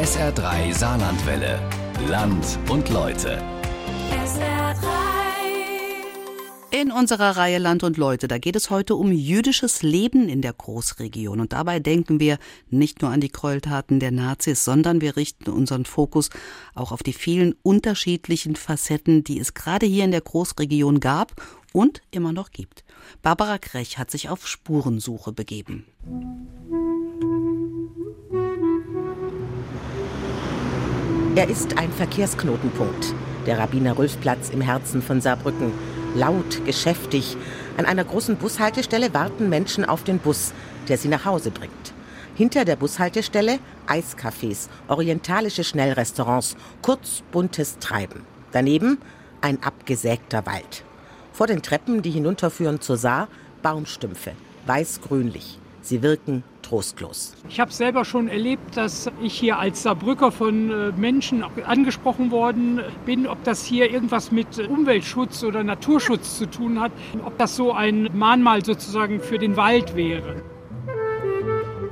SR3 Saarlandwelle. Land und Leute. In unserer Reihe Land und Leute, da geht es heute um jüdisches Leben in der Großregion. Und dabei denken wir nicht nur an die Gräueltaten der Nazis, sondern wir richten unseren Fokus auch auf die vielen unterschiedlichen Facetten, die es gerade hier in der Großregion gab und immer noch gibt. Barbara Krech hat sich auf Spurensuche begeben. Er ist ein Verkehrsknotenpunkt, der Rabbiner-Rülf-Platz im Herzen von Saarbrücken. Laut, geschäftig. An einer großen Bushaltestelle warten Menschen auf den Bus, der sie nach Hause bringt. Hinter der Bushaltestelle Eiscafés, orientalische Schnellrestaurants, kurz buntes Treiben. Daneben ein abgesägter Wald. Vor den Treppen, die hinunterführen zur Saar, Baumstümpfe, weiß-grünlich. Sie wirken trostlos. Ich habe selber schon erlebt, dass ich hier als Saarbrücker von äh, Menschen angesprochen worden bin, ob das hier irgendwas mit Umweltschutz oder Naturschutz zu tun hat, ob das so ein Mahnmal sozusagen für den Wald wäre.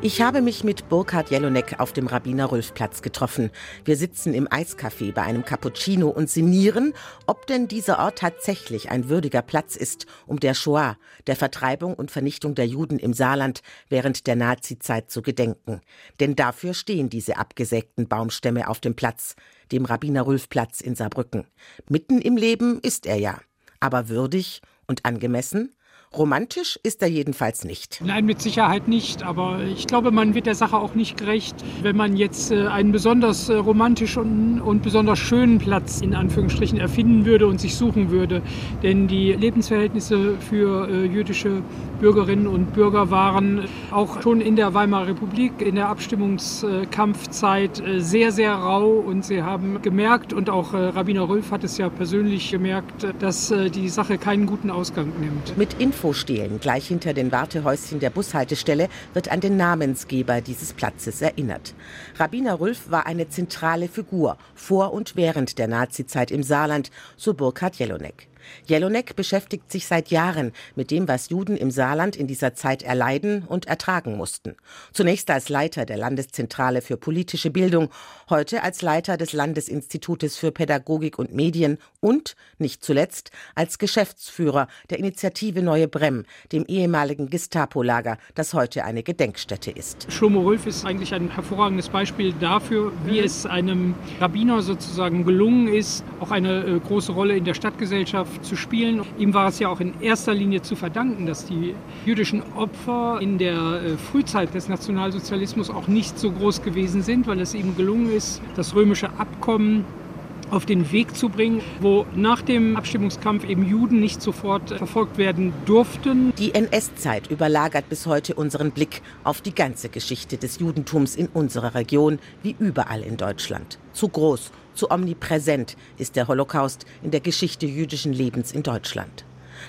Ich habe mich mit Burkhard Jelonek auf dem Rabbiner-Rülf-Platz getroffen. Wir sitzen im Eiscafé bei einem Cappuccino und sinnieren, ob denn dieser Ort tatsächlich ein würdiger Platz ist, um der Shoah, der Vertreibung und Vernichtung der Juden im Saarland während der Nazizeit zu gedenken. Denn dafür stehen diese abgesägten Baumstämme auf dem Platz, dem Rabbiner-Rülf-Platz in Saarbrücken. Mitten im Leben ist er ja. Aber würdig und angemessen? Romantisch ist er jedenfalls nicht. Nein, mit Sicherheit nicht. Aber ich glaube, man wird der Sache auch nicht gerecht, wenn man jetzt äh, einen besonders äh, romantischen und besonders schönen Platz in Anführungsstrichen erfinden würde und sich suchen würde. Denn die Lebensverhältnisse für äh, jüdische Bürgerinnen und Bürger waren auch schon in der Weimarer Republik, in der Abstimmungskampfzeit sehr, sehr rau. Und sie haben gemerkt, und auch Rabbiner Rülf hat es ja persönlich gemerkt, dass die Sache keinen guten Ausgang nimmt. Mit Infostelen gleich hinter den Wartehäuschen der Bushaltestelle wird an den Namensgeber dieses Platzes erinnert. Rabbiner Rülf war eine zentrale Figur vor und während der Nazizeit im Saarland, so Burkhard Jelonek. Jelonek beschäftigt sich seit Jahren mit dem, was Juden im Saarland in dieser Zeit erleiden und ertragen mussten. Zunächst als Leiter der Landeszentrale für politische Bildung, heute als Leiter des Landesinstitutes für Pädagogik und Medien und, nicht zuletzt, als Geschäftsführer der Initiative Neue Brem, dem ehemaligen Gestapo-Lager, das heute eine Gedenkstätte ist. Schlomo Rolf ist eigentlich ein hervorragendes Beispiel dafür, wie es einem Rabbiner sozusagen gelungen ist, auch eine äh, große Rolle in der Stadtgesellschaft zu spielen. Ihm war es ja auch in erster Linie zu verdanken, dass die jüdischen Opfer in der äh, Frühzeit des Nationalsozialismus auch nicht so groß gewesen sind, weil es ihm gelungen ist, das römische Abkommen auf den Weg zu bringen, wo nach dem Abstimmungskampf eben Juden nicht sofort verfolgt werden durften. Die NS-Zeit überlagert bis heute unseren Blick auf die ganze Geschichte des Judentums in unserer Region, wie überall in Deutschland. Zu groß zu omnipräsent ist der Holocaust in der Geschichte jüdischen Lebens in Deutschland.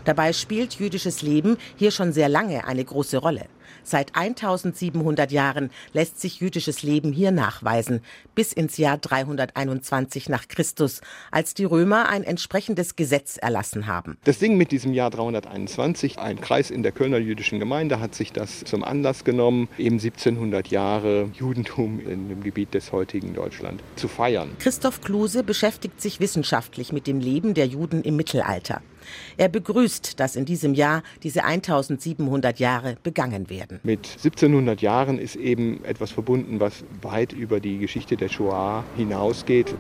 Dabei spielt jüdisches Leben hier schon sehr lange eine große Rolle. Seit 1700 Jahren lässt sich jüdisches Leben hier nachweisen, bis ins Jahr 321 nach Christus, als die Römer ein entsprechendes Gesetz erlassen haben. Das Ding mit diesem Jahr 321, ein Kreis in der Kölner jüdischen Gemeinde hat sich das zum Anlass genommen, eben 1700 Jahre Judentum in dem Gebiet des heutigen Deutschland zu feiern. Christoph Kluse beschäftigt sich wissenschaftlich mit dem Leben der Juden im Mittelalter. Er begrüßt, dass in diesem Jahr diese 1700 Jahre begangen werden. Mit 1700 Jahren ist eben etwas verbunden, was weit über die Geschichte der Shoah hinausgeht.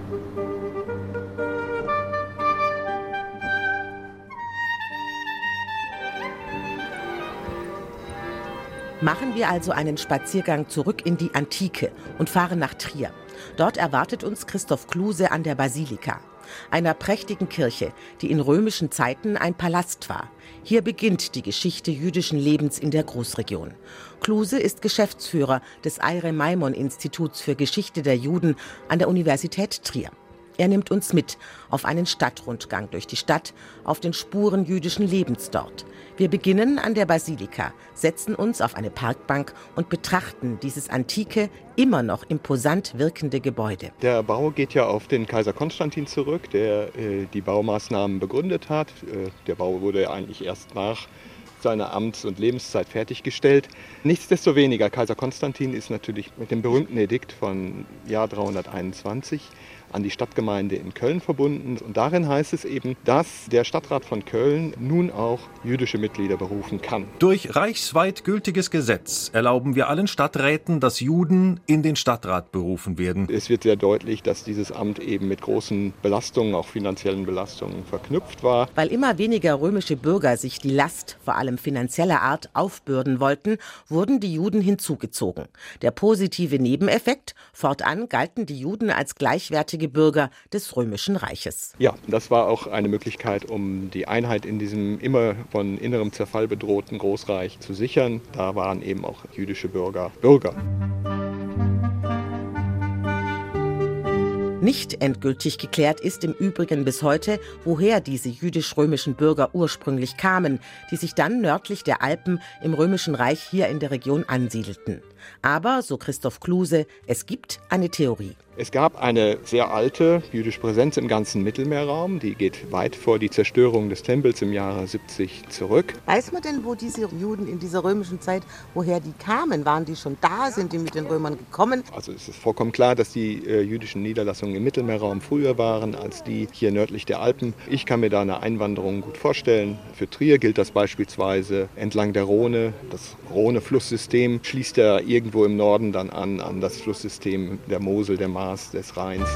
Machen wir also einen Spaziergang zurück in die Antike und fahren nach Trier. Dort erwartet uns Christoph Kluse an der Basilika einer prächtigen Kirche, die in römischen Zeiten ein Palast war. Hier beginnt die Geschichte jüdischen Lebens in der Großregion. Kluse ist Geschäftsführer des Eire Maimon Instituts für Geschichte der Juden an der Universität Trier. Er nimmt uns mit auf einen Stadtrundgang durch die Stadt, auf den Spuren jüdischen Lebens dort. Wir beginnen an der Basilika, setzen uns auf eine Parkbank und betrachten dieses antike, immer noch imposant wirkende Gebäude. Der Bau geht ja auf den Kaiser Konstantin zurück, der äh, die Baumaßnahmen begründet hat. Äh, der Bau wurde eigentlich erst nach seiner Amts- und Lebenszeit fertiggestellt. Nichtsdestoweniger, Kaiser Konstantin ist natürlich mit dem berühmten Edikt von Jahr 321 an die Stadtgemeinde in Köln verbunden. Und darin heißt es eben, dass der Stadtrat von Köln nun auch jüdische Mitglieder berufen kann. Durch reichsweit gültiges Gesetz erlauben wir allen Stadträten, dass Juden in den Stadtrat berufen werden. Es wird sehr deutlich, dass dieses Amt eben mit großen Belastungen, auch finanziellen Belastungen verknüpft war. Weil immer weniger römische Bürger sich die Last, vor allem finanzieller Art, aufbürden wollten, wurden die Juden hinzugezogen. Der positive Nebeneffekt, fortan galten die Juden als gleichwertige gleichwertige Bürger des Römischen Reiches. Ja, das war auch eine Möglichkeit, um die Einheit in diesem immer von innerem Zerfall bedrohten Großreich zu sichern. Da waren eben auch jüdische Bürger Bürger. Nicht endgültig geklärt ist im Übrigen bis heute, woher diese jüdisch-römischen Bürger ursprünglich kamen, die sich dann nördlich der Alpen im Römischen Reich hier in der Region ansiedelten. Aber, so Christoph Kluse, es gibt eine Theorie. Es gab eine sehr alte jüdische Präsenz im ganzen Mittelmeerraum. Die geht weit vor die Zerstörung des Tempels im Jahre 70 zurück. Weiß man denn, wo diese Juden in dieser römischen Zeit, woher die kamen? Waren die schon da? Sind die mit den Römern gekommen? Also es ist vollkommen klar, dass die äh, jüdischen Niederlassungen im Mittelmeerraum früher waren als die hier nördlich der Alpen. Ich kann mir da eine Einwanderung gut vorstellen. Für Trier gilt das beispielsweise entlang der Rhone. Das Rhone-Flusssystem schließt ja irgendwo im Norden dann an, an das Flusssystem der Mosel, der Maas des Rheins.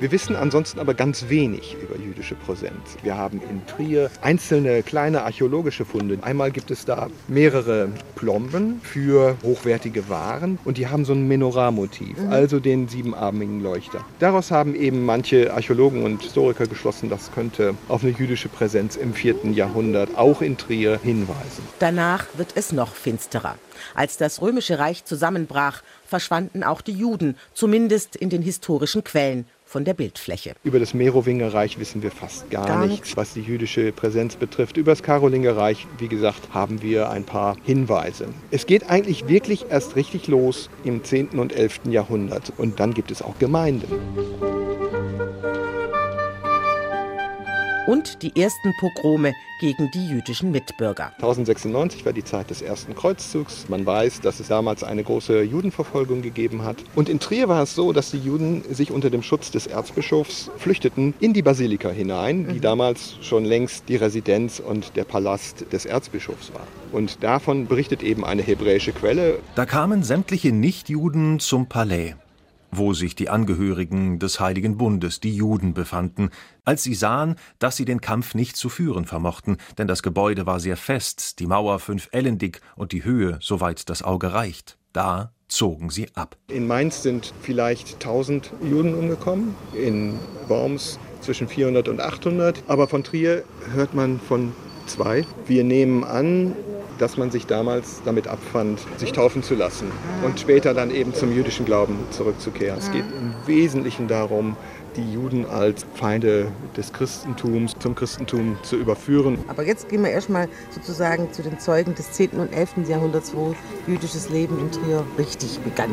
Wir wissen ansonsten aber ganz wenig jüdische Präsenz. Wir haben in Trier einzelne kleine archäologische Funde. Einmal gibt es da mehrere Plomben für hochwertige Waren und die haben so ein Menorah-Motiv, mhm. also den siebenarmigen Leuchter. Daraus haben eben manche Archäologen und Historiker geschlossen, das könnte auf eine jüdische Präsenz im 4. Jahrhundert auch in Trier hinweisen. Danach wird es noch finsterer. Als das römische Reich zusammenbrach, verschwanden auch die Juden, zumindest in den historischen Quellen von der Bildfläche. Über das Merowingerreich wissen wir fast gar, gar nichts, was die jüdische Präsenz betrifft. Über das Karolingerreich, wie gesagt, haben wir ein paar Hinweise. Es geht eigentlich wirklich erst richtig los im 10. und 11. Jahrhundert. Und dann gibt es auch Gemeinden. Und die ersten Pogrome gegen die jüdischen Mitbürger. 1096 war die Zeit des ersten Kreuzzugs. Man weiß, dass es damals eine große Judenverfolgung gegeben hat. Und in Trier war es so, dass die Juden sich unter dem Schutz des Erzbischofs flüchteten in die Basilika hinein, die mhm. damals schon längst die Residenz und der Palast des Erzbischofs war. Und davon berichtet eben eine hebräische Quelle. Da kamen sämtliche Nichtjuden zum Palais wo sich die Angehörigen des Heiligen Bundes, die Juden, befanden, als sie sahen, dass sie den Kampf nicht zu führen vermochten, denn das Gebäude war sehr fest, die Mauer fünf Ellen dick und die Höhe, soweit das Auge reicht. Da zogen sie ab. In Mainz sind vielleicht 1000 Juden umgekommen, in Worms zwischen 400 und 800, aber von Trier hört man von zwei. Wir nehmen an, dass man sich damals damit abfand, sich taufen zu lassen und später dann eben zum jüdischen Glauben zurückzukehren. Es geht im Wesentlichen darum, die Juden als Feinde des Christentums zum Christentum zu überführen. Aber jetzt gehen wir erstmal sozusagen zu den Zeugen des 10. und 11. Jahrhunderts, wo jüdisches Leben in Trier richtig begann.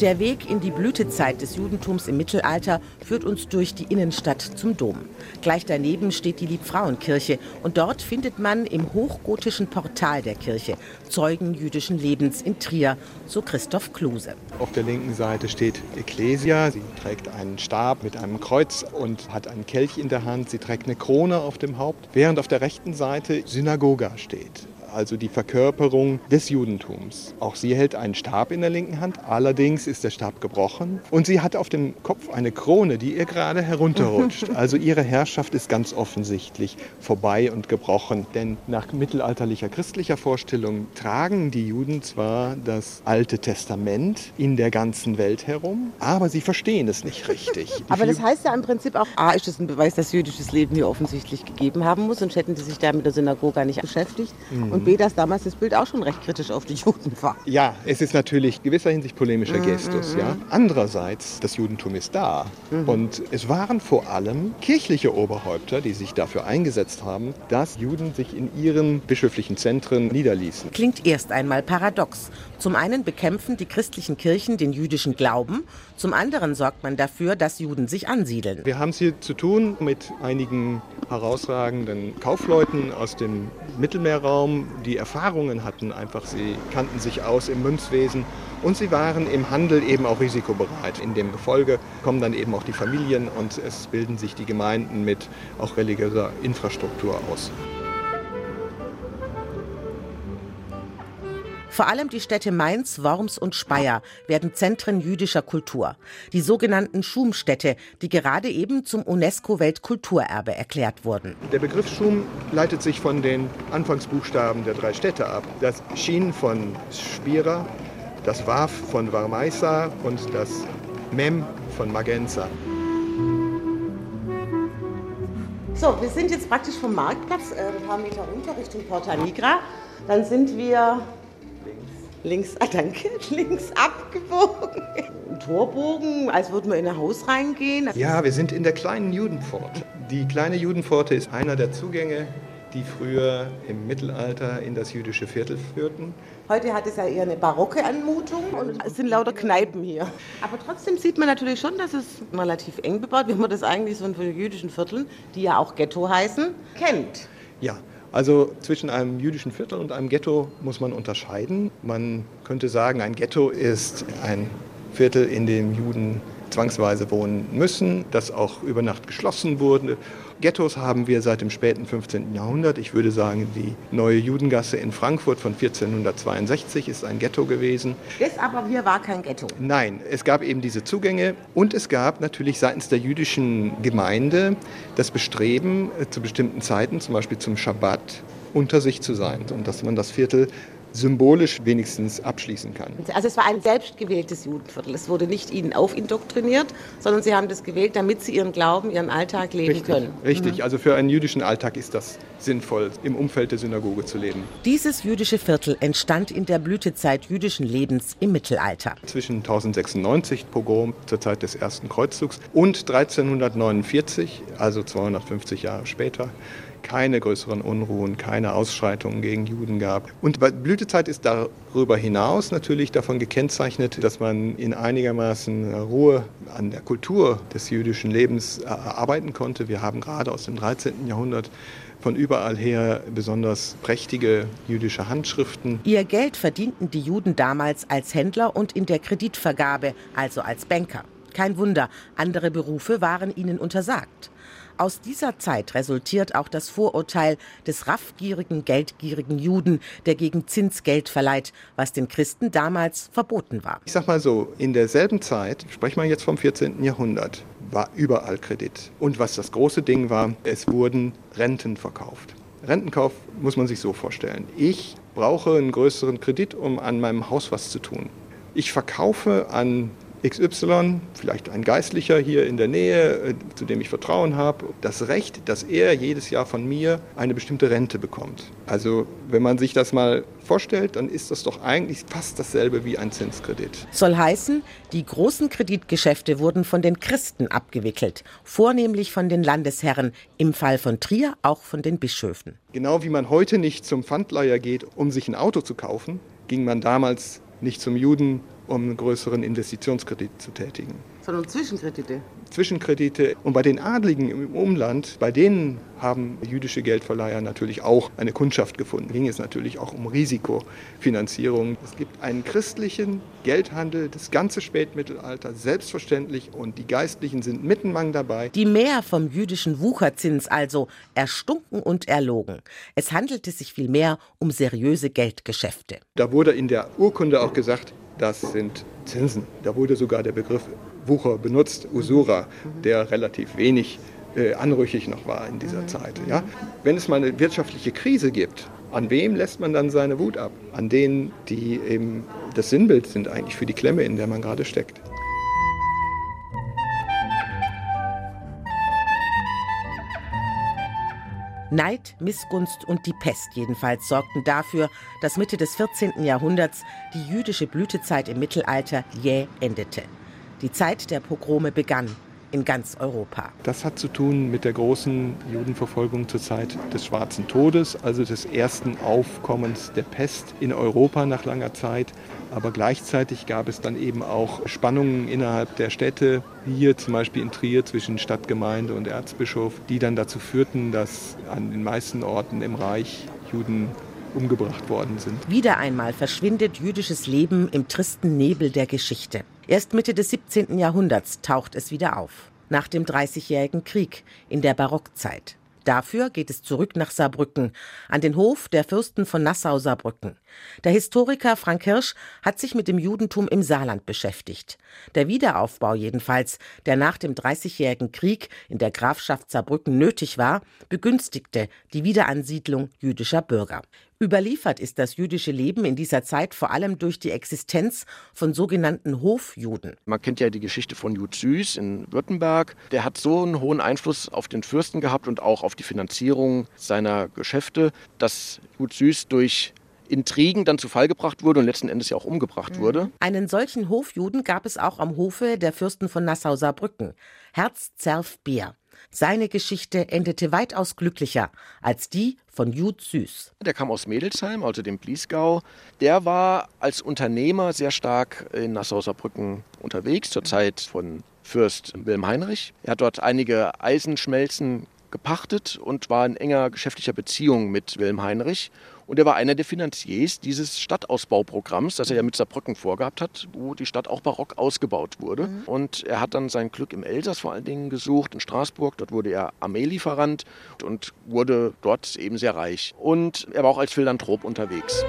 Der Weg in die Blütezeit des Judentums im Mittelalter führt uns durch die Innenstadt zum Dom. Gleich daneben steht die Liebfrauenkirche und dort findet man im hochgotischen Portal der Kirche Zeugen jüdischen Lebens in Trier, so Christoph Kluse. Auf der linken Seite steht Ecclesia. Sie trägt einen Stab mit einem Kreuz und hat einen Kelch in der Hand. Sie trägt eine Krone auf dem Haupt, während auf der rechten Seite Synagoga steht also die Verkörperung des Judentums. Auch sie hält einen Stab in der linken Hand, allerdings ist der Stab gebrochen und sie hat auf dem Kopf eine Krone, die ihr gerade herunterrutscht. Also ihre Herrschaft ist ganz offensichtlich vorbei und gebrochen, denn nach mittelalterlicher christlicher Vorstellung tragen die Juden zwar das Alte Testament in der ganzen Welt herum, aber sie verstehen es nicht richtig. Die aber das heißt ja im Prinzip auch, A, ist es ein Beweis, dass jüdisches Leben hier offensichtlich gegeben haben muss, sonst hätten sie sich da mit der Synagoge nicht beschäftigt. Mhm. Und B, dass damals das Bild auch schon recht kritisch auf die Juden war. Ja, es ist natürlich gewisser Hinsicht polemischer Gestus. Ja. Andererseits, das Judentum ist da. Und es waren vor allem kirchliche Oberhäupter, die sich dafür eingesetzt haben, dass Juden sich in ihren bischöflichen Zentren niederließen. Klingt erst einmal paradox. Zum einen bekämpfen die christlichen Kirchen den jüdischen Glauben, zum anderen sorgt man dafür, dass Juden sich ansiedeln. Wir haben es hier zu tun mit einigen herausragenden Kaufleuten aus dem Mittelmeerraum, die Erfahrungen hatten. Einfach, sie kannten sich aus im Münzwesen und sie waren im Handel eben auch risikobereit. In dem Gefolge kommen dann eben auch die Familien und es bilden sich die Gemeinden mit auch religiöser Infrastruktur aus. Vor allem die Städte Mainz, Worms und Speyer werden Zentren jüdischer Kultur. Die sogenannten Schumstädte, die gerade eben zum UNESCO-Weltkulturerbe erklärt wurden. Der Begriff Schum leitet sich von den Anfangsbuchstaben der drei Städte ab. Das Schien von Spira, das Waf von Varmeisa und das Mem von Magenza. So, wir sind jetzt praktisch vom Marktplatz äh, ein paar Meter runter Richtung Porta Nigra. Dann sind wir links, ah danke, links abgebogen. Ein Torbogen, als würden wir in ein Haus reingehen. Ja, wir sind in der kleinen Judenpforte. Die kleine Judenpforte ist einer der Zugänge, die früher im Mittelalter in das jüdische Viertel führten. Heute hat es ja eher eine barocke Anmutung und es sind lauter Kneipen hier. Aber trotzdem sieht man natürlich schon, dass es relativ eng bebaut, wie man das eigentlich so von jüdischen Vierteln, die ja auch Ghetto heißen, kennt. Ja, also zwischen einem jüdischen Viertel und einem Ghetto muss man unterscheiden. Man könnte sagen, ein Ghetto ist ein Viertel, in dem Juden zwangsweise wohnen müssen, das auch über Nacht geschlossen wurde. Ghettos haben wir seit dem späten 15. Jahrhundert. Ich würde sagen, die neue Judengasse in Frankfurt von 1462 ist ein Ghetto gewesen. Das aber hier war kein Ghetto. Nein, es gab eben diese Zugänge und es gab natürlich seitens der jüdischen Gemeinde das Bestreben, äh, zu bestimmten Zeiten, zum Beispiel zum Schabbat, unter sich zu sein und dass man das Viertel symbolisch wenigstens abschließen kann. Also es war ein selbstgewähltes Judenviertel. Es wurde nicht ihnen aufindoktriniert, sondern sie haben das gewählt, damit sie ihren Glauben, ihren Alltag leben richtig, können. Richtig, also für einen jüdischen Alltag ist das sinnvoll, im Umfeld der Synagoge zu leben. Dieses jüdische Viertel entstand in der Blütezeit jüdischen Lebens im Mittelalter. Zwischen 1096 Pogrom zur Zeit des ersten Kreuzzugs und 1349, also 250 Jahre später, keine größeren Unruhen, keine Ausschreitungen gegen Juden gab. Und Blütezeit ist darüber hinaus natürlich davon gekennzeichnet, dass man in einigermaßen Ruhe an der Kultur des jüdischen Lebens äh, arbeiten konnte. Wir haben gerade aus dem 13. Jahrhundert von überall her besonders prächtige jüdische Handschriften. Ihr Geld verdienten die Juden damals als Händler und in der Kreditvergabe, also als Banker. Kein Wunder, andere Berufe waren ihnen untersagt. Aus dieser Zeit resultiert auch das Vorurteil des raffgierigen, geldgierigen Juden, der gegen Zins Geld verleiht, was den Christen damals verboten war. Ich sag mal so, in derselben Zeit, sprechen wir jetzt vom 14. Jahrhundert, war überall Kredit. Und was das große Ding war, es wurden Renten verkauft. Rentenkauf muss man sich so vorstellen. Ich brauche einen größeren Kredit, um an meinem Haus was zu tun. Ich verkaufe an XY, vielleicht ein Geistlicher hier in der Nähe, äh, zu dem ich Vertrauen habe, das Recht, dass er jedes Jahr von mir eine bestimmte Rente bekommt. Also wenn man sich das mal vorstellt, dann ist das doch eigentlich fast dasselbe wie ein Zinskredit. Soll heißen, die großen Kreditgeschäfte wurden von den Christen abgewickelt, vornehmlich von den Landesherren, im Fall von Trier auch von den Bischöfen. Genau wie man heute nicht zum Pfandleiher geht, um sich ein Auto zu kaufen, ging man damals nicht zum Juden, um einen größeren Investitionskredit zu tätigen. Sondern Zwischenkredite? Zwischenkredite. Und bei den Adligen im Umland, bei denen haben jüdische Geldverleiher natürlich auch eine Kundschaft gefunden. Ging es natürlich auch um Risikofinanzierung. Es gibt einen christlichen Geldhandel, das ganze Spätmittelalter, selbstverständlich. Und die Geistlichen sind mittenmang dabei. Die Mehr vom jüdischen Wucherzins also erstunken und erlogen. Es handelte sich vielmehr um seriöse Geldgeschäfte. Da wurde in der Urkunde auch gesagt, das sind Zinsen. Da wurde sogar der Begriff Wucher benutzt, Usura, der relativ wenig äh, anrüchig noch war in dieser Zeit. Ja? Wenn es mal eine wirtschaftliche Krise gibt, an wem lässt man dann seine Wut ab? An denen, die eben das Sinnbild sind eigentlich für die Klemme, in der man gerade steckt. Neid, Missgunst und die Pest jedenfalls sorgten dafür, dass Mitte des 14. Jahrhunderts die jüdische Blütezeit im Mittelalter jäh endete. Die Zeit der Pogrome begann in ganz Europa. Das hat zu tun mit der großen Judenverfolgung zur Zeit des Schwarzen Todes, also des ersten Aufkommens der Pest in Europa nach langer Zeit. Aber gleichzeitig gab es dann eben auch Spannungen innerhalb der Städte, hier zum Beispiel in Trier zwischen Stadtgemeinde und Erzbischof, die dann dazu führten, dass an den meisten Orten im Reich Juden umgebracht worden sind. Wieder einmal verschwindet jüdisches Leben im tristen Nebel der Geschichte. Erst Mitte des 17. Jahrhunderts taucht es wieder auf. Nach dem Dreißigjährigen Krieg in der Barockzeit. Dafür geht es zurück nach Saarbrücken, an den Hof der Fürsten von Nassau-Saarbrücken. Der Historiker Frank Hirsch hat sich mit dem Judentum im Saarland beschäftigt. Der Wiederaufbau jedenfalls, der nach dem Dreißigjährigen Krieg in der Grafschaft Saarbrücken nötig war, begünstigte die Wiederansiedlung jüdischer Bürger. Überliefert ist das jüdische Leben in dieser Zeit vor allem durch die Existenz von sogenannten Hofjuden. Man kennt ja die Geschichte von Jud Süß in Württemberg. Der hat so einen hohen Einfluss auf den Fürsten gehabt und auch auf die Finanzierung seiner Geschäfte, dass Jud Süß durch Intrigen dann zu Fall gebracht wurde und letzten Endes ja auch umgebracht mhm. wurde. Einen solchen Hofjuden gab es auch am Hofe der Fürsten von Nassau-Saarbrücken, Herz Zerf Beer. Seine Geschichte endete weitaus glücklicher als die von Jud Süß. Der kam aus Mädelsheim, also dem Bliesgau. Der war als Unternehmer sehr stark in Nassau-Saarbrücken unterwegs, zur Zeit von Fürst Wilhelm Heinrich. Er hat dort einige Eisenschmelzen gepachtet und war in enger geschäftlicher Beziehung mit Wilhelm Heinrich und er war einer der Finanziers dieses Stadtausbauprogramms, das er ja mit Saarbrücken vorgehabt hat, wo die Stadt auch barock ausgebaut wurde. Mhm. Und er hat dann sein Glück im Elsass vor allen Dingen gesucht, in Straßburg. Dort wurde er Armeelieferant und wurde dort eben sehr reich. Und er war auch als Philanthrop unterwegs.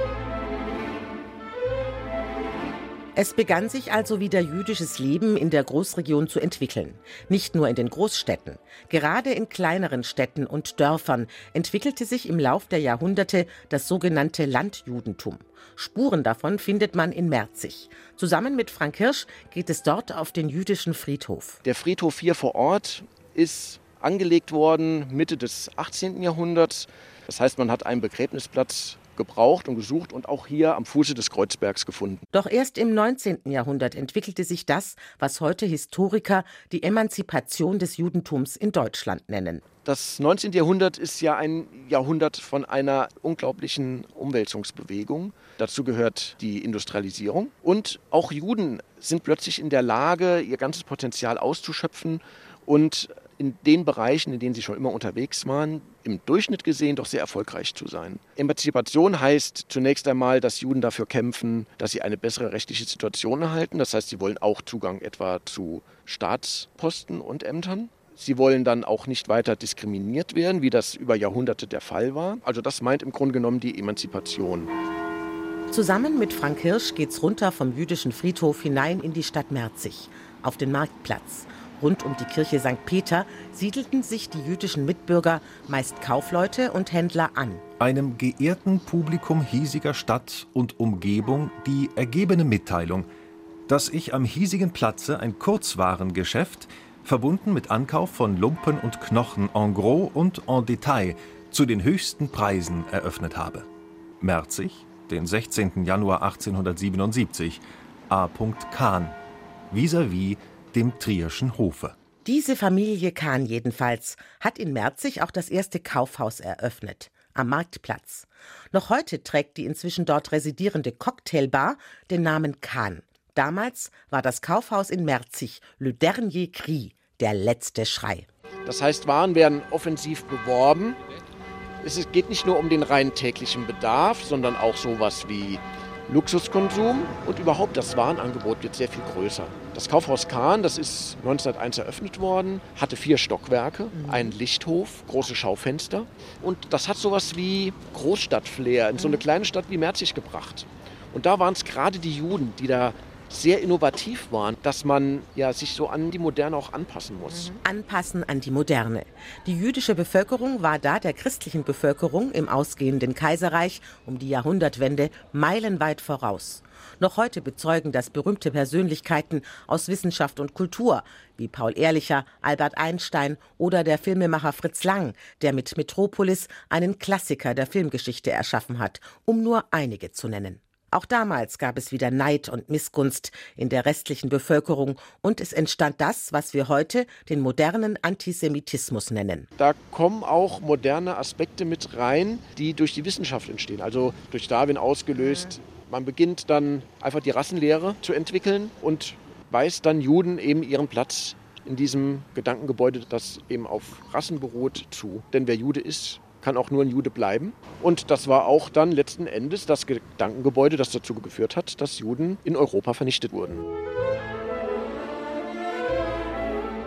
Es begann sich also wieder jüdisches Leben in der Großregion zu entwickeln. Nicht nur in den Großstädten. Gerade in kleineren Städten und Dörfern entwickelte sich im Lauf der Jahrhunderte das sogenannte Landjudentum. Spuren davon findet man in Merzig. Zusammen mit Frank Hirsch geht es dort auf den jüdischen Friedhof. Der Friedhof hier vor Ort ist angelegt worden Mitte des 18. Jahrhunderts. Das heißt, man hat einen Begräbnisplatz gebraucht und gesucht und auch hier am Fuße des Kreuzbergs gefunden. Doch erst im 19. Jahrhundert entwickelte sich das, was heute Historiker die Emanzipation des Judentums in Deutschland nennen. Das 19. Jahrhundert ist ja ein Jahrhundert von einer unglaublichen Umwälzungsbewegung. Dazu gehört die Industrialisierung. Und auch Juden sind plötzlich in der Lage, ihr ganzes Potenzial auszuschöpfen und in den Bereichen, in denen sie schon immer unterwegs waren, im Durchschnitt gesehen doch sehr erfolgreich zu sein. Emanzipation heißt zunächst einmal, dass Juden dafür kämpfen, dass sie eine bessere rechtliche Situation erhalten. Das heißt, sie wollen auch Zugang etwa zu Staatsposten und Ämtern. Sie wollen dann auch nicht weiter diskriminiert werden, wie das über Jahrhunderte der Fall war. Also das meint im Grunde genommen die Emanzipation. Zusammen mit Frank Hirsch geht's runter vom jüdischen Friedhof hinein in die Stadt Merzig, auf den Marktplatz. Rund um die Kirche St. Peter siedelten sich die jüdischen Mitbürger, meist Kaufleute und Händler, an. Einem geehrten Publikum hiesiger Stadt und Umgebung die ergebene Mitteilung, dass ich am hiesigen Platze ein Kurzwarengeschäft, verbunden mit Ankauf von Lumpen und Knochen en gros und en Detail, zu den höchsten Preisen eröffnet habe. Merzig, den 16. Januar 1877, A. Kahn, vis-à-vis dem Trierschen Hofe. Diese Familie Kahn jedenfalls hat in Merzig auch das erste Kaufhaus eröffnet, am Marktplatz. Noch heute trägt die inzwischen dort residierende Cocktailbar den Namen Kahn. Damals war das Kaufhaus in Merzig Le Dernier Cri, der letzte Schrei. Das heißt, Waren werden offensiv beworben. Es geht nicht nur um den rein täglichen Bedarf, sondern auch sowas wie Luxuskonsum und überhaupt das Warenangebot wird sehr viel größer. Das Kaufhaus Kahn, das ist 1901 eröffnet worden, hatte vier Stockwerke, mhm. einen Lichthof, große Schaufenster und das hat sowas wie Großstadtflair in so eine mhm. kleine Stadt wie Merzig gebracht. Und da waren es gerade die Juden, die da sehr innovativ waren, dass man ja sich so an die Moderne auch anpassen muss. Mhm. Anpassen an die Moderne. Die jüdische Bevölkerung war da der christlichen Bevölkerung im ausgehenden Kaiserreich um die Jahrhundertwende meilenweit voraus. Noch heute bezeugen das berühmte Persönlichkeiten aus Wissenschaft und Kultur, wie Paul Ehrlicher, Albert Einstein oder der Filmemacher Fritz Lang, der mit Metropolis einen Klassiker der Filmgeschichte erschaffen hat, um nur einige zu nennen. Auch damals gab es wieder Neid und Missgunst in der restlichen Bevölkerung und es entstand das, was wir heute den modernen Antisemitismus nennen. Da kommen auch moderne Aspekte mit rein, die durch die Wissenschaft entstehen, also durch Darwin ausgelöst. Man beginnt dann einfach die Rassenlehre zu entwickeln und weist dann Juden eben ihren Platz in diesem Gedankengebäude, das eben auf Rassen beruht, zu. Denn wer Jude ist, kann auch nur ein Jude bleiben. Und das war auch dann letzten Endes das Gedankengebäude, das dazu geführt hat, dass Juden in Europa vernichtet wurden.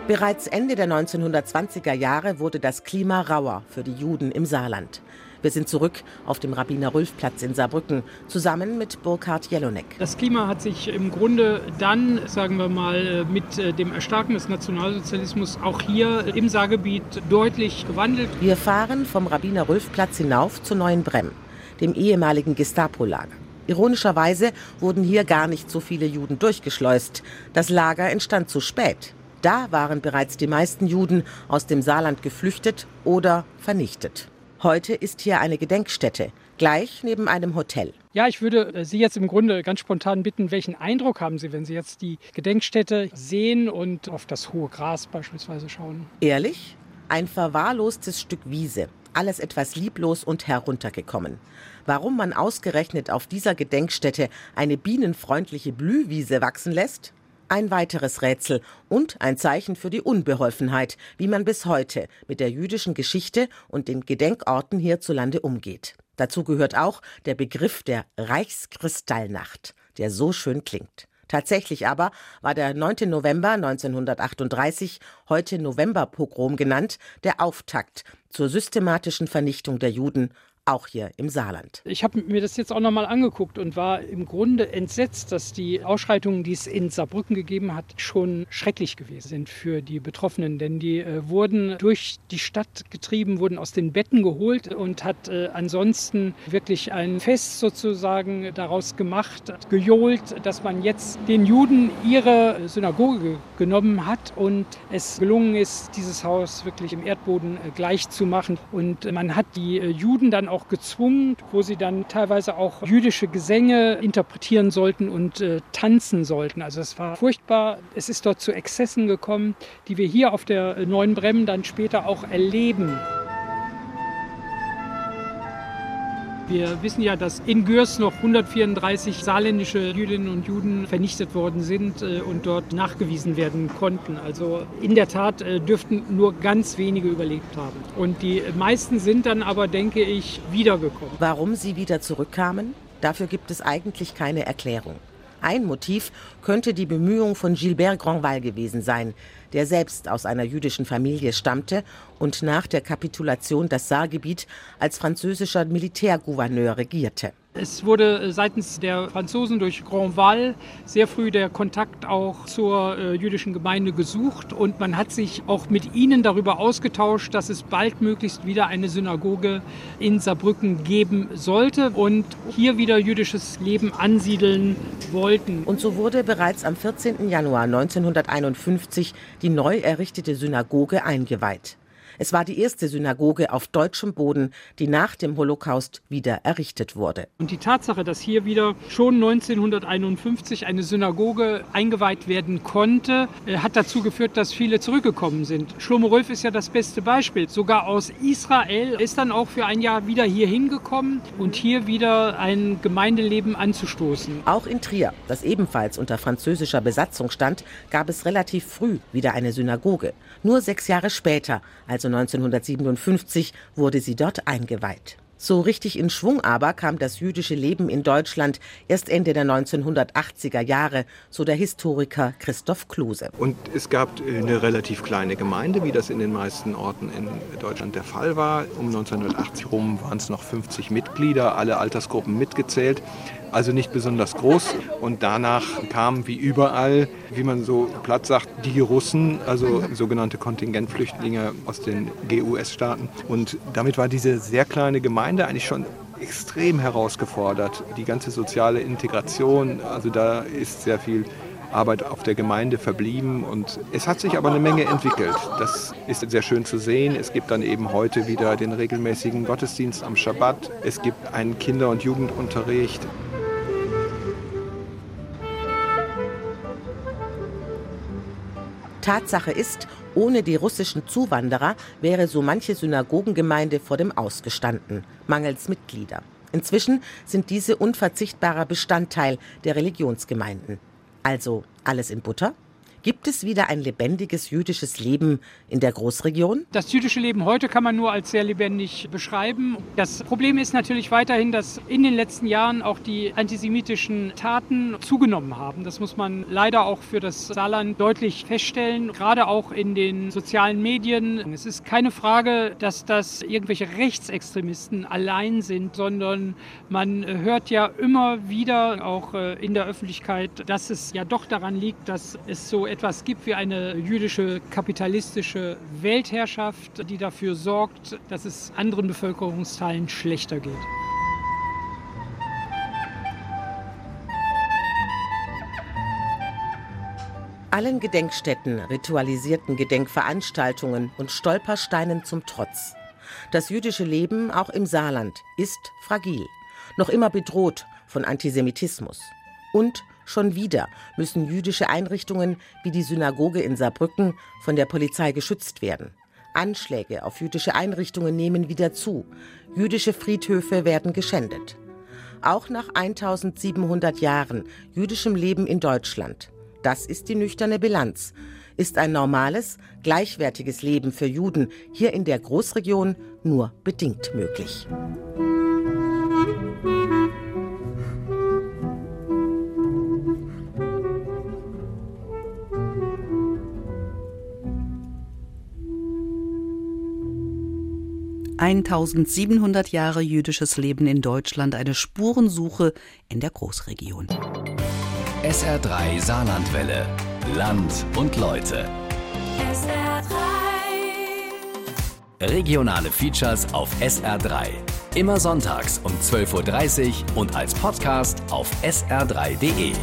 Bereits Ende der 1920er Jahre wurde das Klima rauer für die Juden im Saarland. Wir sind zurück auf dem Rabbiner-Rülf-Platz in Saarbrücken, zusammen mit Burkhard Jelonek. Das Klima hat sich im Grunde dann, sagen wir mal, mit äh, dem Erstarken des Nationalsozialismus auch hier im Saargebiet deutlich gewandelt. Wir fahren vom Rabbiner-Rülf-Platz hinauf zu Neuenbremm, dem ehemaligen Gestapo-Lager. Ironischerweise wurden hier gar nicht so viele Juden durchgeschleust. Das Lager entstand zu spät. Da waren bereits die meisten Juden aus dem Saarland geflüchtet oder vernichtet. Heute ist hier eine Gedenkstätte, gleich neben einem Hotel. Ja, ich würde äh, Sie jetzt im Grunde ganz spontan bitten, welchen Eindruck haben Sie, wenn Sie jetzt die Gedenkstätte sehen und auf das hohe Gras beispielsweise schauen? Ehrlich? Ein verwahrlostes Stück Wiese. Alles etwas lieblos und heruntergekommen. Warum man ausgerechnet auf dieser Gedenkstätte eine bienenfreundliche Blühwiese wachsen lässt? Ein weiteres Rätsel und ein Zeichen für die Unbeholfenheit, wie man bis heute mit der jüdischen Geschichte und den Gedenkorten hierzulande umgeht. Dazu gehört auch der Begriff der Reichskristallnacht, der so schön klingt. Tatsächlich aber war der 9. November 1938, heute Novemberpogrom genannt, der Auftakt zur systematischen Vernichtung der Juden auch hier im Saarland. Ich habe mir das jetzt auch nochmal angeguckt und war im Grunde entsetzt, dass die Ausschreitungen, die es in Saarbrücken gegeben hat, schon schrecklich gewesen sind für die Betroffenen. Denn die äh, wurden durch die Stadt getrieben, wurden aus den Betten geholt und hat äh, ansonsten wirklich ein Fest sozusagen daraus gemacht, gejohlt, dass man jetzt den Juden ihre Synagoge genommen hat und es gelungen ist, dieses Haus wirklich im Erdboden äh, gleich zu machen. Und man hat die äh, Juden dann auch gezwungen, wo sie dann teilweise auch jüdische Gesänge interpretieren sollten und äh, tanzen sollten. Also es war furchtbar. Es ist dort zu Exzessen gekommen, die wir hier auf der Neuen Bremen dann später auch erleben. Wir wissen ja, dass in Gürs noch 134 saarländische Jüdinnen und Juden vernichtet worden sind äh, und dort nachgewiesen werden konnten. Also in der Tat äh, dürften nur ganz wenige überlebt haben. Und die meisten sind dann aber, denke ich, wiedergekommen. Warum sie wieder zurückkamen? Dafür gibt es eigentlich keine Erklärung. Ein Motiv könnte die Bemühung von Gilbert Grandval gewesen sein, der selbst aus einer jüdischen Familie stammte und nach der Kapitulation das Saargebiet als französischer Militärgouverneur regierte. Es wurde seitens der Franzosen durch Grandval sehr früh der Kontakt auch zur äh, jüdischen Gemeinde gesucht und man hat sich auch mit ihnen darüber ausgetauscht, dass es baldmöglichst wieder eine Synagoge in Saarbrücken geben sollte und hier wieder jüdisches Leben ansiedeln wollten. Und so wurde bereits am 14. Januar 1951 die neu errichtete Synagoge eingeweiht. Es war die erste Synagoge auf deutschem Boden, die nach dem Holocaust wieder errichtet wurde. Und die Tatsache, dass hier wieder schon 1951 eine Synagoge eingeweiht werden konnte, äh, hat dazu geführt, dass viele zurückgekommen sind. Shlomo Rolf ist ja das beste Beispiel. Sogar aus Israel ist dann auch für ein Jahr wieder hier hingekommen und hier wieder ein Gemeindeleben anzustoßen. Auch in Trier, das ebenfalls unter französischer Besatzung stand, gab es relativ früh wieder eine Synagoge. Nur sechs Jahre später, also 1957 wurde sie dort eingeweiht. So richtig in Schwung aber kam das jüdische Leben in Deutschland erst Ende der 1980er Jahre, so der Historiker Christoph Kluse. Und es gab eine relativ kleine Gemeinde, wie das in den meisten Orten in Deutschland der Fall war. Um 1980 herum waren es noch 50 Mitglieder, alle Altersgruppen mitgezählt. Also nicht besonders groß. Und danach kamen wie überall, wie man so platt sagt, die Russen, also sogenannte Kontingentflüchtlinge aus den GUS-Staaten. Und damit war diese sehr kleine Gemeinde eigentlich schon extrem herausgefordert. Die ganze soziale Integration, also da ist sehr viel Arbeit auf der Gemeinde verblieben und es hat sich aber eine Menge entwickelt. Das ist sehr schön zu sehen. Es gibt dann eben heute wieder den regelmäßigen Gottesdienst am Schabbat. Es gibt einen Kinder- und Jugendunterricht. Tatsache ist, ohne die russischen Zuwanderer wäre so manche Synagogengemeinde vor dem Ausgestanden, mangels Mitglieder. Inzwischen sind diese unverzichtbarer Bestandteil der Religionsgemeinden. Also alles in Butter? Gibt es wieder ein lebendiges jüdisches Leben in der Großregion? Das jüdische Leben heute kann man nur als sehr lebendig beschreiben. Das Problem ist natürlich weiterhin, dass in den letzten Jahren auch die antisemitischen Taten zugenommen haben. Das muss man leider auch für das Saarland deutlich feststellen, gerade auch in den sozialen Medien. Es ist keine Frage, dass das irgendwelche Rechtsextremisten allein sind, sondern man hört ja immer wieder auch äh, in der Öffentlichkeit, dass es ja doch daran liegt, dass es so etwas gibt wie eine jüdische kapitalistische Weltherrschaft, die dafür sorgt, dass es anderen Bevölkerungsteilen schlechter geht. Allen Gedenkstätten, ritualisierten Gedenkveranstaltungen und Stolpersteinen zum Trotz. Das jüdische Leben auch im Saarland ist fragil, noch immer bedroht von Antisemitismus. Und Schon wieder müssen jüdische Einrichtungen wie die Synagoge in Saarbrücken von der Polizei geschützt werden. Anschläge auf jüdische Einrichtungen nehmen wieder zu. Jüdische Friedhöfe werden geschändet. Auch nach 1700 Jahren jüdischem Leben in Deutschland. Das ist die nüchterne Bilanz. Ist ein normales, gleichwertiges Leben für Juden hier in der Großregion nur bedingt möglich. 1700 Jahre jüdisches Leben in Deutschland, eine Spurensuche in der Großregion. SR3 Saarlandwelle. Land und Leute. SR3. Regionale Features auf SR3. Immer sonntags um 12.30 Uhr und als Podcast auf sr3.de.